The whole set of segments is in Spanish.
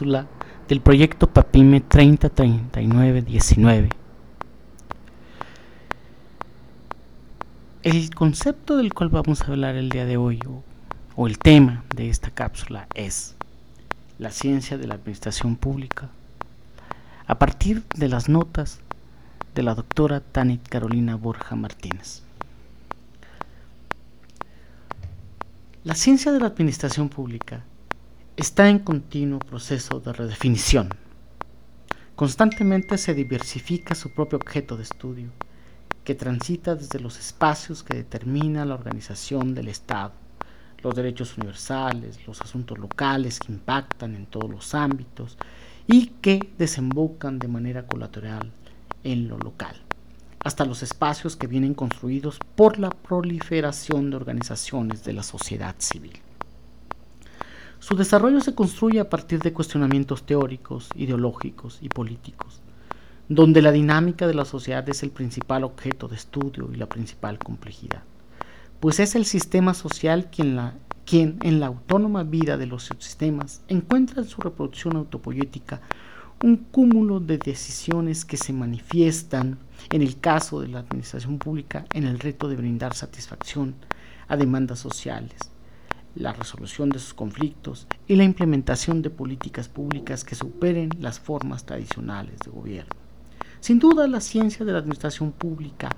del proyecto PAPIME 303919. El concepto del cual vamos a hablar el día de hoy, o, o el tema de esta cápsula, es la ciencia de la administración pública, a partir de las notas de la doctora Tanit Carolina Borja Martínez. La ciencia de la administración pública está en continuo proceso de redefinición. Constantemente se diversifica su propio objeto de estudio, que transita desde los espacios que determina la organización del Estado, los derechos universales, los asuntos locales que impactan en todos los ámbitos y que desembocan de manera colateral en lo local, hasta los espacios que vienen construidos por la proliferación de organizaciones de la sociedad civil. Su desarrollo se construye a partir de cuestionamientos teóricos, ideológicos y políticos, donde la dinámica de la sociedad es el principal objeto de estudio y la principal complejidad, pues es el sistema social quien, en la autónoma vida de los sistemas encuentra en su reproducción autopoética un cúmulo de decisiones que se manifiestan, en el caso de la administración pública, en el reto de brindar satisfacción a demandas sociales, la resolución de sus conflictos y la implementación de políticas públicas que superen las formas tradicionales de gobierno. Sin duda, la ciencia de la administración pública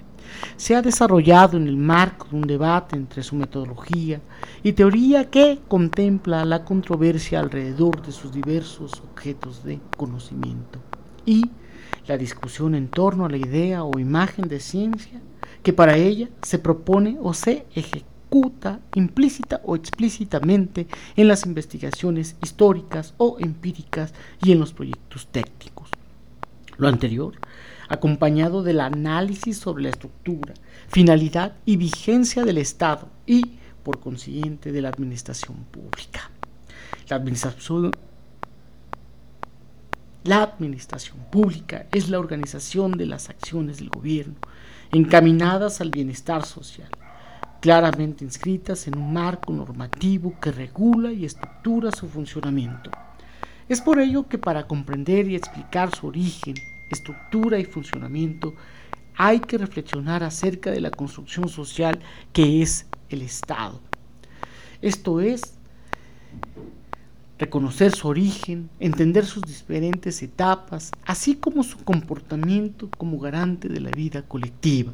se ha desarrollado en el marco de un debate entre su metodología y teoría que contempla la controversia alrededor de sus diversos objetos de conocimiento y la discusión en torno a la idea o imagen de ciencia que para ella se propone o se ejecuta implícita o explícitamente en las investigaciones históricas o empíricas y en los proyectos técnicos. Lo anterior, acompañado del análisis sobre la estructura, finalidad y vigencia del Estado y, por consiguiente, de la administración pública. La administración, la administración pública es la organización de las acciones del gobierno encaminadas al bienestar social, claramente inscritas en un marco normativo que regula y estructura su funcionamiento. Es por ello que para comprender y explicar su origen, estructura y funcionamiento, hay que reflexionar acerca de la construcción social que es el Estado. Esto es reconocer su origen, entender sus diferentes etapas, así como su comportamiento como garante de la vida colectiva.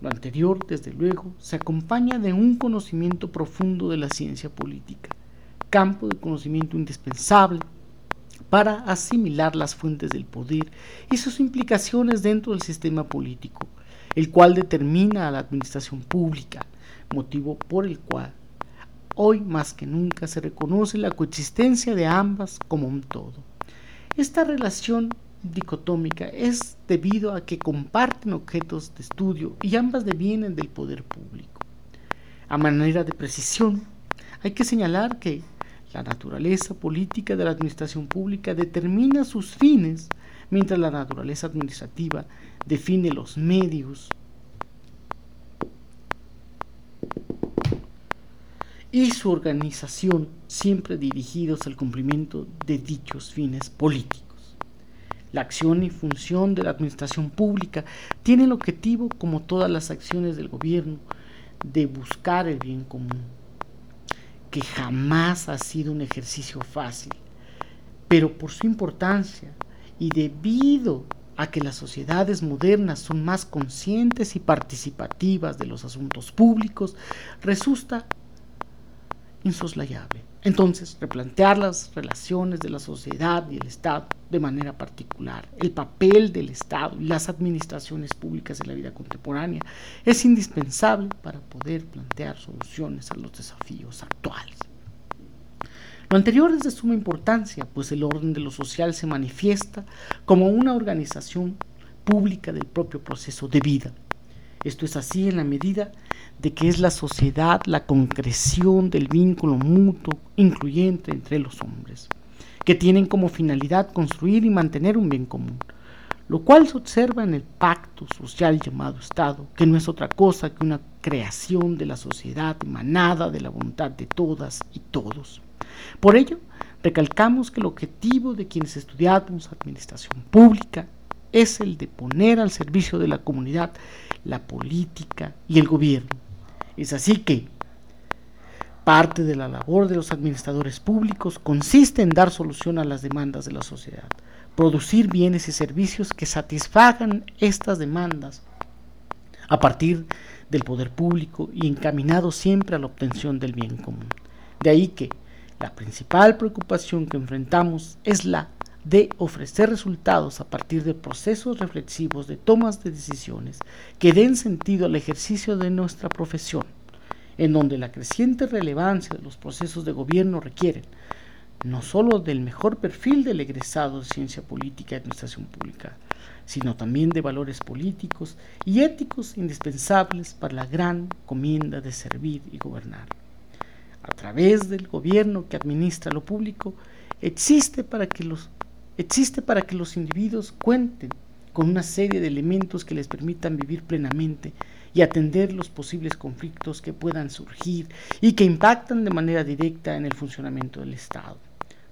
Lo anterior, desde luego, se acompaña de un conocimiento profundo de la ciencia política, campo de conocimiento indispensable para asimilar las fuentes del poder y sus implicaciones dentro del sistema político, el cual determina a la administración pública, motivo por el cual hoy más que nunca se reconoce la coexistencia de ambas como un todo. Esta relación dicotómica es debido a que comparten objetos de estudio y ambas devienen del poder público. A manera de precisión, hay que señalar que la naturaleza política de la administración pública determina sus fines, mientras la naturaleza administrativa define los medios y su organización siempre dirigidos al cumplimiento de dichos fines políticos. La acción y función de la administración pública tiene el objetivo, como todas las acciones del gobierno, de buscar el bien común, que jamás ha sido un ejercicio fácil, pero por su importancia y debido a que las sociedades modernas son más conscientes y participativas de los asuntos públicos, resulta insoslayable. Entonces, replantear las relaciones de la sociedad y el Estado de manera particular, el papel del Estado y las administraciones públicas en la vida contemporánea es indispensable para poder plantear soluciones a los desafíos actuales. Lo anterior es de suma importancia, pues el orden de lo social se manifiesta como una organización pública del propio proceso de vida. Esto es así en la medida de que es la sociedad la concreción del vínculo mutuo incluyente entre los hombres, que tienen como finalidad construir y mantener un bien común, lo cual se observa en el pacto social llamado Estado, que no es otra cosa que una creación de la sociedad emanada de la voluntad de todas y todos. Por ello, recalcamos que el objetivo de quienes estudiamos administración pública es el de poner al servicio de la comunidad la política y el gobierno. Es así que parte de la labor de los administradores públicos consiste en dar solución a las demandas de la sociedad, producir bienes y servicios que satisfagan estas demandas a partir del poder público y encaminados siempre a la obtención del bien común. De ahí que la principal preocupación que enfrentamos es la de ofrecer resultados a partir de procesos reflexivos de tomas de decisiones que den sentido al ejercicio de nuestra profesión, en donde la creciente relevancia de los procesos de gobierno requieren no sólo del mejor perfil del egresado de ciencia política y administración pública, sino también de valores políticos y éticos indispensables para la gran comienda de servir y gobernar. A través del gobierno que administra lo público, existe para que los existe para que los individuos cuenten con una serie de elementos que les permitan vivir plenamente y atender los posibles conflictos que puedan surgir y que impactan de manera directa en el funcionamiento del Estado.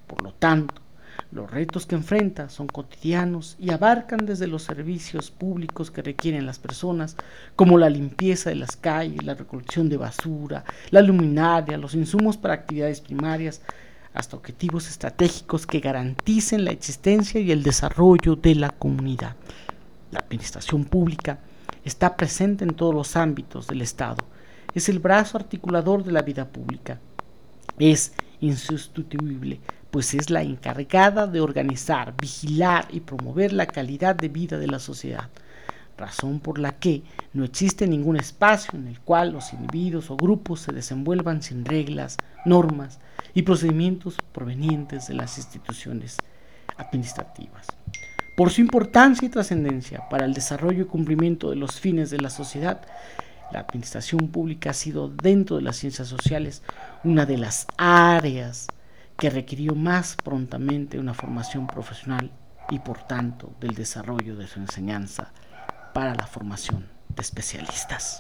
Por lo tanto, los retos que enfrenta son cotidianos y abarcan desde los servicios públicos que requieren las personas, como la limpieza de las calles, la recolección de basura, la luminaria, los insumos para actividades primarias, hasta objetivos estratégicos que garanticen la existencia y el desarrollo de la comunidad. La administración pública está presente en todos los ámbitos del Estado. Es el brazo articulador de la vida pública. Es insustituible, pues es la encargada de organizar, vigilar y promover la calidad de vida de la sociedad razón por la que no existe ningún espacio en el cual los individuos o grupos se desenvuelvan sin reglas, normas y procedimientos provenientes de las instituciones administrativas. Por su importancia y trascendencia para el desarrollo y cumplimiento de los fines de la sociedad, la administración pública ha sido dentro de las ciencias sociales una de las áreas que requirió más prontamente una formación profesional y por tanto del desarrollo de su enseñanza para la formación de especialistas.